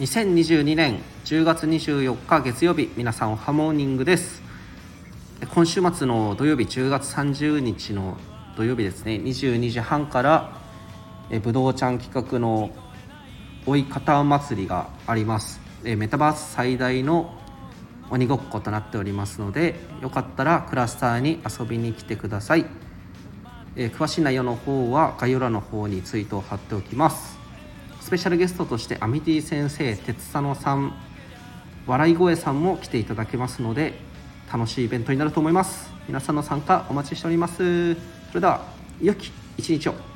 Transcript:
2022年10月24日月曜日皆さんおはモーニングです。今週末の土曜日10月30日の土曜日ですね。22時半からえぶどうちゃん企画の追い方祭りがあります。えメタバース最大の鬼ごっことなっておりますのでよかったらクラスターに遊びに来てください、え詳しい内容の方は概要欄の方にツイートを貼っておきます。スペシャルゲストとしてアミティ先生鉄佐野さん笑い声さんも来ていただけますので楽しいイベントになると思います。皆さんの参加お待ちしております。それでは良き一日を。